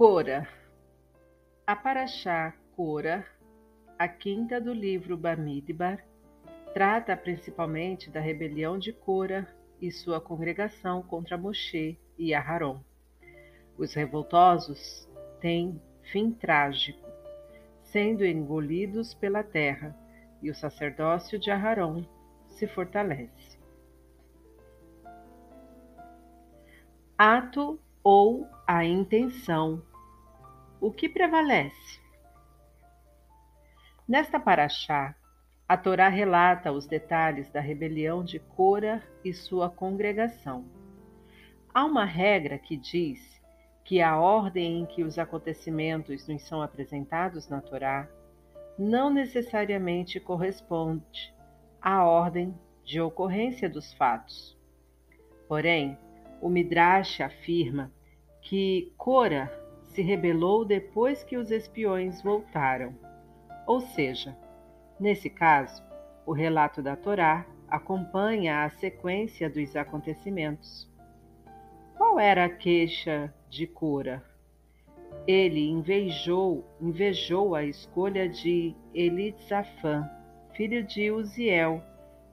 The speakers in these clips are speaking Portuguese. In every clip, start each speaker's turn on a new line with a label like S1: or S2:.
S1: Cora. A Paraxá Cora, a quinta do livro Bamidbar, trata principalmente da rebelião de Cora e sua congregação contra Moshe e Aharon. Os revoltosos têm fim trágico, sendo engolidos pela terra, e o sacerdócio de Aharon se fortalece. Ato ou a intenção. O que prevalece? Nesta paraxá, a Torá relata os detalhes da rebelião de Cora e sua congregação. Há uma regra que diz que a ordem em que os acontecimentos nos são apresentados na Torá não necessariamente corresponde à ordem de ocorrência dos fatos. Porém, o Midrash afirma que Cora se rebelou depois que os espiões voltaram. Ou seja, nesse caso, o relato da Torá acompanha a sequência dos acontecimentos. Qual era a queixa de Cora? Ele invejou, invejou a escolha de Elitzafã, filho de Uziel,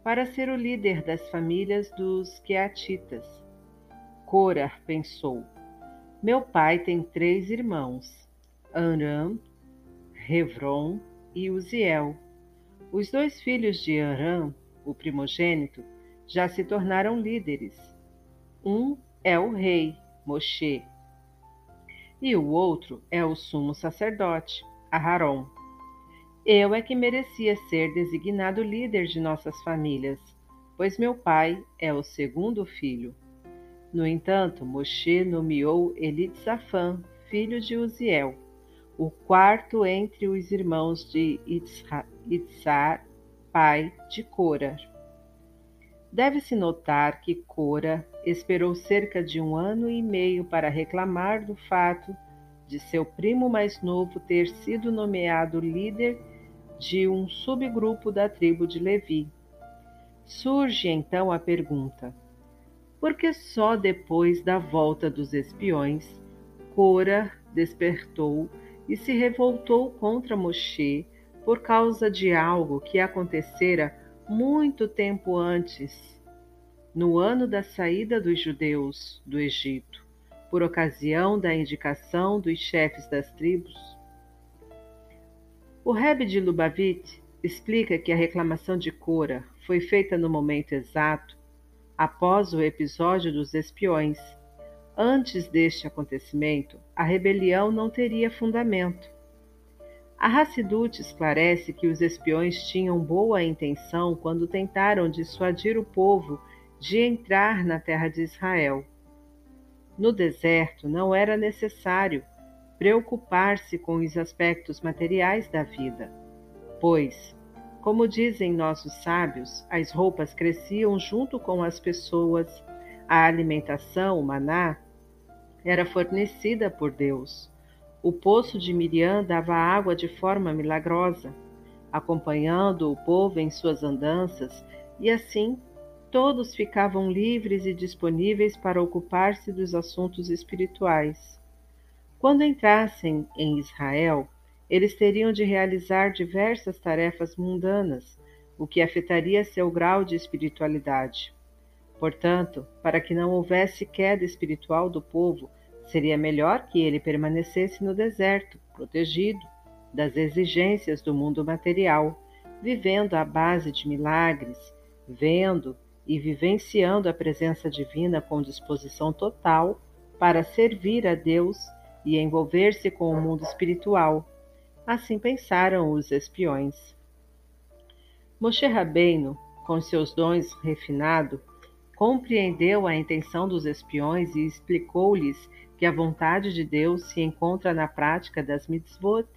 S1: para ser o líder das famílias dos Queatitas Cora pensou: Meu pai tem três irmãos, Aram, Hevron e Uziel. Os dois filhos de Aram, o primogênito, já se tornaram líderes. Um é o rei, Moshe, e o outro é o sumo sacerdote, Aharon. Eu é que merecia ser designado líder de nossas famílias, pois meu pai é o segundo filho. No entanto, Moshe nomeou Elitzafã, filho de Uziel, o quarto entre os irmãos de Itzar, pai de Cora. Deve-se notar que Cora esperou cerca de um ano e meio para reclamar do fato de seu primo mais novo ter sido nomeado líder de um subgrupo da tribo de Levi. Surge então a pergunta: porque só depois da volta dos espiões, Cora despertou e se revoltou contra Moshe por causa de algo que acontecera muito tempo antes, no ano da saída dos judeus do Egito, por ocasião da indicação dos chefes das tribos. O Rebbe de Lubavitch explica que a reclamação de Cora foi feita no momento exato após o episódio dos espiões. Antes deste acontecimento, a rebelião não teria fundamento. A Hassidut esclarece que os espiões tinham boa intenção quando tentaram dissuadir o povo de entrar na terra de Israel. No deserto não era necessário preocupar-se com os aspectos materiais da vida, pois como dizem nossos sábios, as roupas cresciam junto com as pessoas, a alimentação, o maná, era fornecida por Deus. O poço de Miriam dava água de forma milagrosa, acompanhando o povo em suas andanças, e assim todos ficavam livres e disponíveis para ocupar-se dos assuntos espirituais. Quando entrassem em Israel, eles teriam de realizar diversas tarefas mundanas, o que afetaria seu grau de espiritualidade. Portanto, para que não houvesse queda espiritual do povo, seria melhor que ele permanecesse no deserto, protegido das exigências do mundo material, vivendo à base de milagres, vendo e vivenciando a presença divina com disposição total para servir a Deus e envolver-se com o mundo espiritual Assim pensaram os espiões. Moshe Rabbeinu, com seus dons refinado, compreendeu a intenção dos espiões e explicou-lhes que a vontade de Deus se encontra na prática das mitzvot.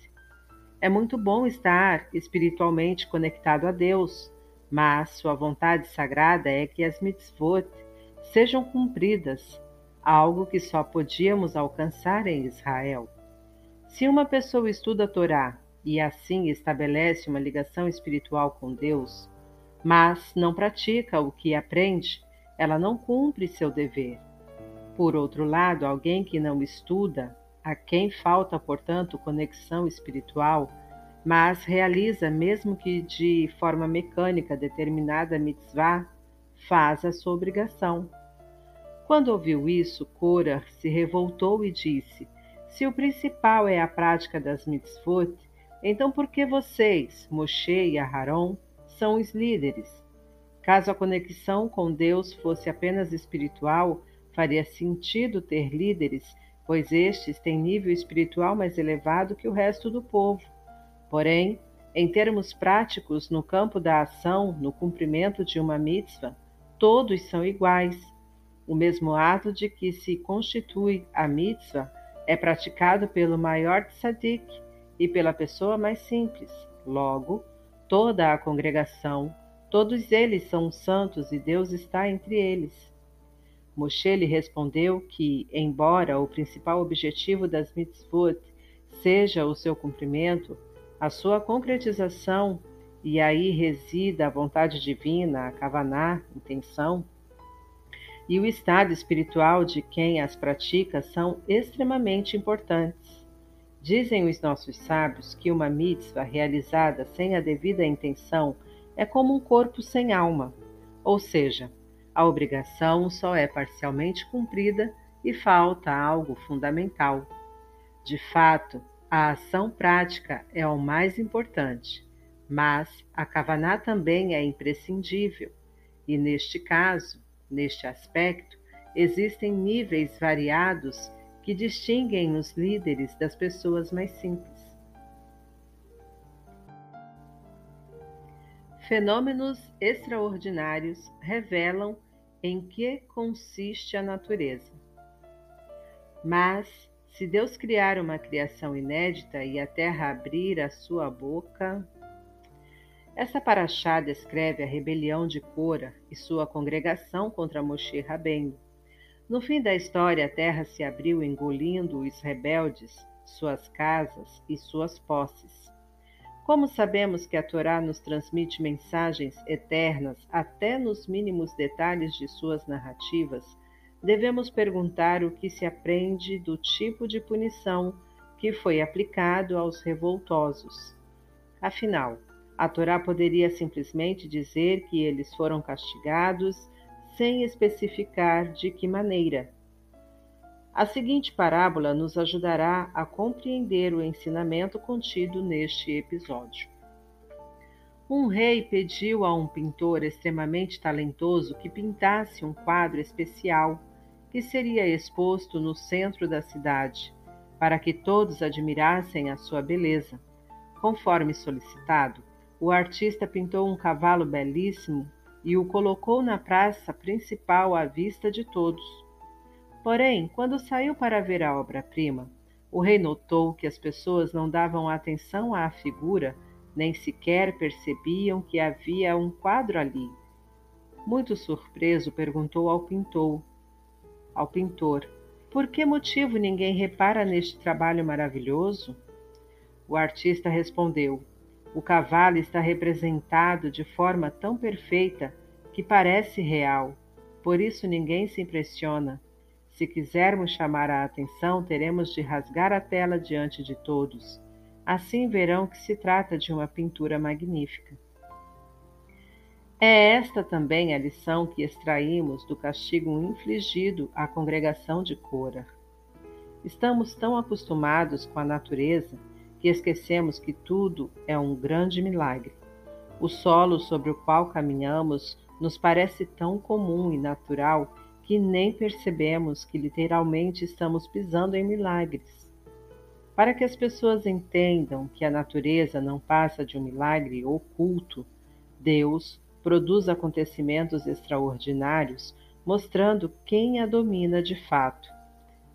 S1: É muito bom estar espiritualmente conectado a Deus, mas sua vontade sagrada é que as mitzvot sejam cumpridas, algo que só podíamos alcançar em Israel. Se uma pessoa estuda a Torá e assim estabelece uma ligação espiritual com Deus, mas não pratica o que aprende, ela não cumpre seu dever. Por outro lado, alguém que não estuda A quem falta, portanto, conexão espiritual, mas realiza, mesmo que de forma mecânica, determinada mitzvah, faz a sua obrigação. Quando ouviu isso, Cora se revoltou e disse: Se o principal é a prática das mitzvot, então por que vocês, Moshe e Aharon, são os líderes? Caso a conexão com Deus fosse apenas espiritual, faria sentido ter líderes, pois estes têm nível espiritual mais elevado que o resto do povo. Porém, em termos práticos, no campo da ação, no cumprimento de uma mitzvah, todos são iguais. O mesmo ato de que se constitui a mitzvah é praticado pelo maior tzadik e pela pessoa mais simples. Logo, toda a congregação, todos eles são santos e Deus está entre eles. Moshe lhe respondeu que, embora o principal objetivo das mitzvot seja o seu cumprimento, a sua concretização, e aí resida a vontade divina, a kavaná, intenção, e o estado espiritual de quem as pratica são extremamente importantes. Dizem os nossos sábios que uma mitzvah realizada sem a devida intenção é como um corpo sem alma, ou seja, a obrigação só é parcialmente cumprida e falta algo fundamental. De fato, a ação prática é o mais importante, mas a Kavaná também é imprescindível, e neste caso, neste aspecto, existem níveis variados que distinguem os líderes das pessoas mais simples. Fenômenos extraordinários revelam em que consiste a natureza. Mas, se Deus criar uma criação inédita e a terra abrir a sua boca. Essa paraxá descreve a rebelião de Cora e sua congregação contra Moshe Rabbeinu. No fim da história, a terra se abriu engolindo os rebeldes, suas casas e suas posses. Como sabemos que a Torá nos transmite mensagens eternas até nos mínimos detalhes de suas narrativas, devemos perguntar o que se aprende do tipo de punição que foi aplicado aos revoltosos. Afinal, a Torá poderia simplesmente dizer que eles foram castigados sem especificar de que maneira. A seguinte parábola nos ajudará a compreender o ensinamento contido neste episódio. Um rei pediu a um pintor extremamente talentoso que pintasse um quadro especial que seria exposto no centro da cidade, para que todos admirassem a sua beleza. Conforme solicitado, o artista pintou um cavalo belíssimo e o colocou na praça principal à vista de todos. Porém, quando saiu para ver a obra-prima, o rei notou que as pessoas não davam atenção à figura, nem sequer percebiam que havia um quadro ali. Muito surpreso, perguntou ao pintor, ao pintor: Por que motivo ninguém repara neste trabalho maravilhoso? O artista respondeu: O cavalo está representado de forma tão perfeita que parece real, por isso ninguém se impressiona. Se quisermos chamar a atenção, teremos de rasgar a tela diante de todos. Assim verão que se trata de uma pintura magnífica. É esta também a lição que extraímos do castigo infligido à congregação de Cora. Estamos tão acostumados com a natureza que esquecemos que tudo é um grande milagre. O solo sobre o qual caminhamos nos parece tão comum e natural que nem percebemos que literalmente estamos pisando em milagres. Para que as pessoas entendam que a natureza não passa de um milagre oculto, Deus produz acontecimentos extraordinários, mostrando quem a domina de fato.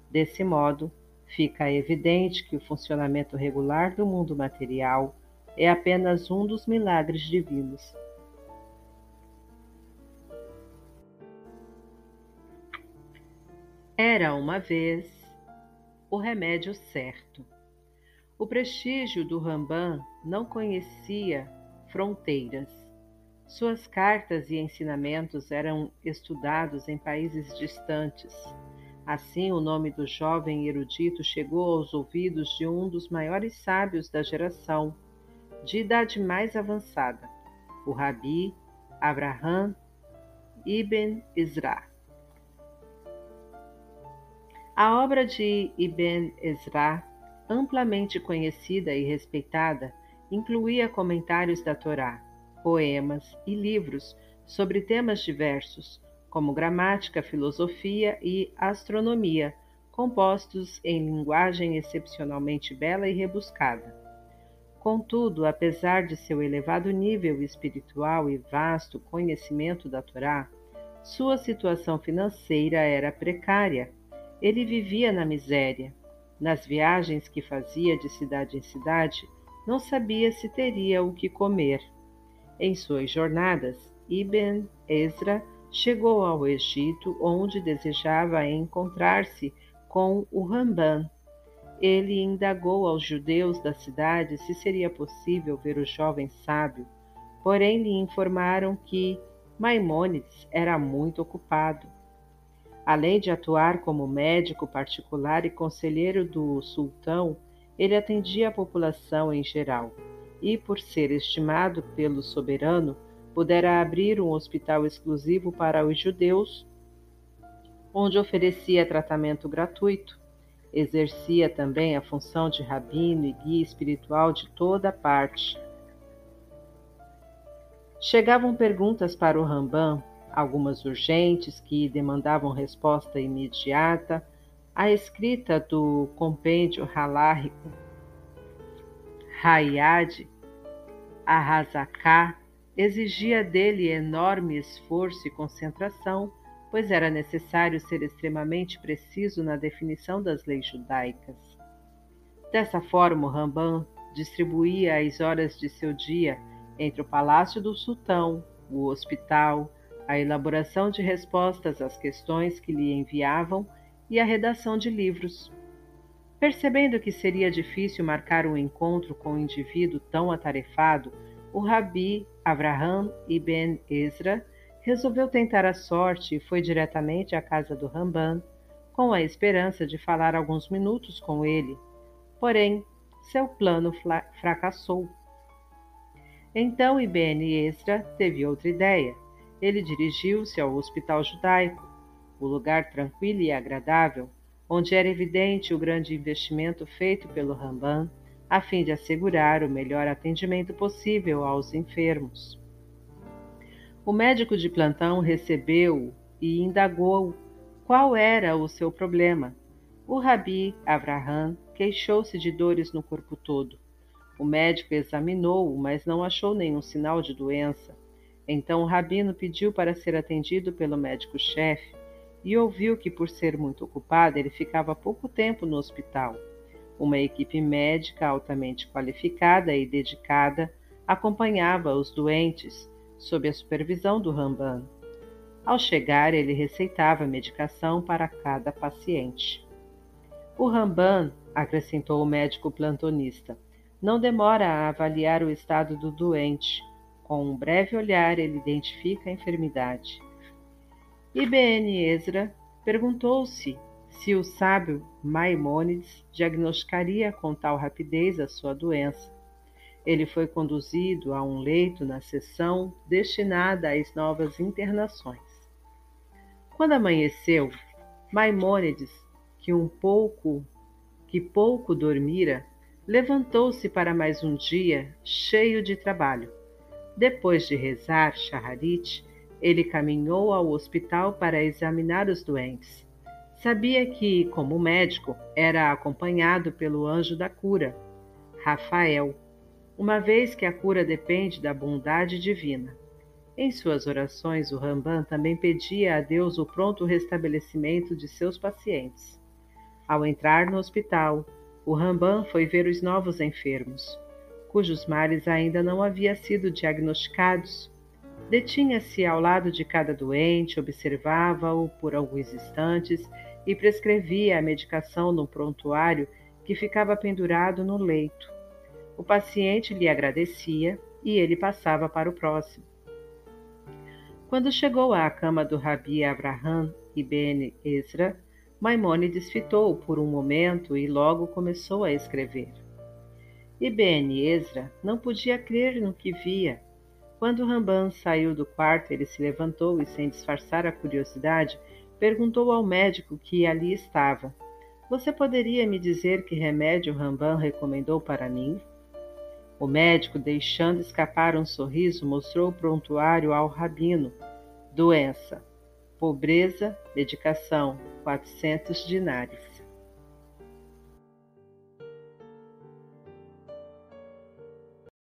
S1: Desse modo, fica evidente que o funcionamento regular do mundo material é apenas um dos milagres divinos. Era uma vez o remédio certo. O prestígio do Rambam não conhecia fronteiras. Suas cartas e ensinamentos eram estudados em países distantes. Assim, o nome do jovem erudito chegou aos ouvidos de um dos maiores sábios da geração, de idade mais avançada, o Rabi Abraham ibn Ezra. A obra de Ibn Ezra, amplamente conhecida e respeitada, incluía comentários da Torá, poemas e livros sobre temas diversos, como gramática, filosofia e astronomia, compostos em linguagem excepcionalmente bela e rebuscada. Contudo, apesar de seu elevado nível espiritual e vasto conhecimento da Torá, sua situação financeira era precária. Ele vivia na miséria. Nas viagens que fazia de cidade em cidade, não sabia se teria o que comer. Em suas jornadas, Ibn Ezra chegou ao Egito, onde desejava encontrar-se com o Ramban. Ele indagou aos judeus da cidade se seria possível ver o jovem sábio, porém lhe informaram que Maimônides era muito ocupado. Além de atuar como médico particular e conselheiro do sultão, ele atendia a população em geral e, por ser estimado pelo soberano, pudera abrir um hospital exclusivo para os judeus, onde oferecia tratamento gratuito. Exercia também a função de rabino e guia espiritual de toda parte. Chegavam perguntas para o Rambam, algumas urgentes que demandavam resposta imediata. A escrita do compêndio halárrico Hayad Arrazaká exigia dele enorme esforço e concentração, pois era necessário ser extremamente preciso na definição das leis judaicas. Dessa forma, o Rambam distribuía as horas de seu dia entre o palácio do sultão, o hospital, a elaboração de respostas às questões que lhe enviavam e a redação de livros. Percebendo que seria difícil marcar um encontro com um indivíduo tão atarefado, o Rabi Abraham ibn Ezra resolveu tentar a sorte e foi diretamente à casa do Ramban, com a esperança de falar alguns minutos com ele. Porém, seu plano fracassou. Então Ibn Ezra teve outra ideia. Ele dirigiu-se ao hospital judaico, o lugar tranquilo e agradável, onde era evidente o grande investimento feito pelo Ramban a fim de assegurar o melhor atendimento possível aos enfermos. O médico de plantão recebeu e indagou qual era o seu problema. O rabi Avraham queixou-se de dores no corpo todo. O médico examinou-o, mas não achou nenhum sinal de doença. Então o rabino pediu para ser atendido pelo médico-chefe e ouviu que, por ser muito ocupado, ele ficava pouco tempo no hospital. Uma equipe médica altamente qualificada e dedicada acompanhava os doentes sob a supervisão do Ramban. Ao chegar, ele receitava medicação para cada paciente. O Ramban, acrescentou o médico plantonista, não demora a avaliar o estado do doente. Com um breve olhar, ele identifica a enfermidade. Ibn Ezra perguntou-se se o sábio Maimônides diagnosticaria com tal rapidez a sua doença. Ele foi conduzido a um leito na seção destinada às novas internações. Quando amanheceu, Maimônides, que um pouco que pouco dormira, levantou-se para mais um dia cheio de trabalho. Depois de rezar Shaharit, ele caminhou ao hospital para examinar os doentes. Sabia que, como médico, era acompanhado pelo anjo da cura, Rafael, uma vez que a cura depende da bondade divina. Em suas orações, o Ramban também pedia a Deus o pronto restabelecimento de seus pacientes. Ao entrar no hospital, o Ramban foi ver os novos enfermos, cujos males ainda não haviam sido diagnosticados. Detinha-se ao lado de cada doente, observava-o por alguns instantes e prescrevia a medicação no prontuário que ficava pendurado no leito. O paciente lhe agradecia e ele passava para o próximo. Quando chegou à cama do Rabi Abraham ibn Ezra, Maimônides fitou por um momento e logo começou a escrever. Ben Ezra não podia crer no que via. Quando Ramban saiu do quarto, ele se levantou e, sem disfarçar a curiosidade, perguntou ao médico que ali estava: Você poderia me dizer que remédio Ramban recomendou para mim? O médico, deixando escapar um sorriso, mostrou o prontuário ao rabino. Doença, pobreza, medicação, quatrocentos dinários.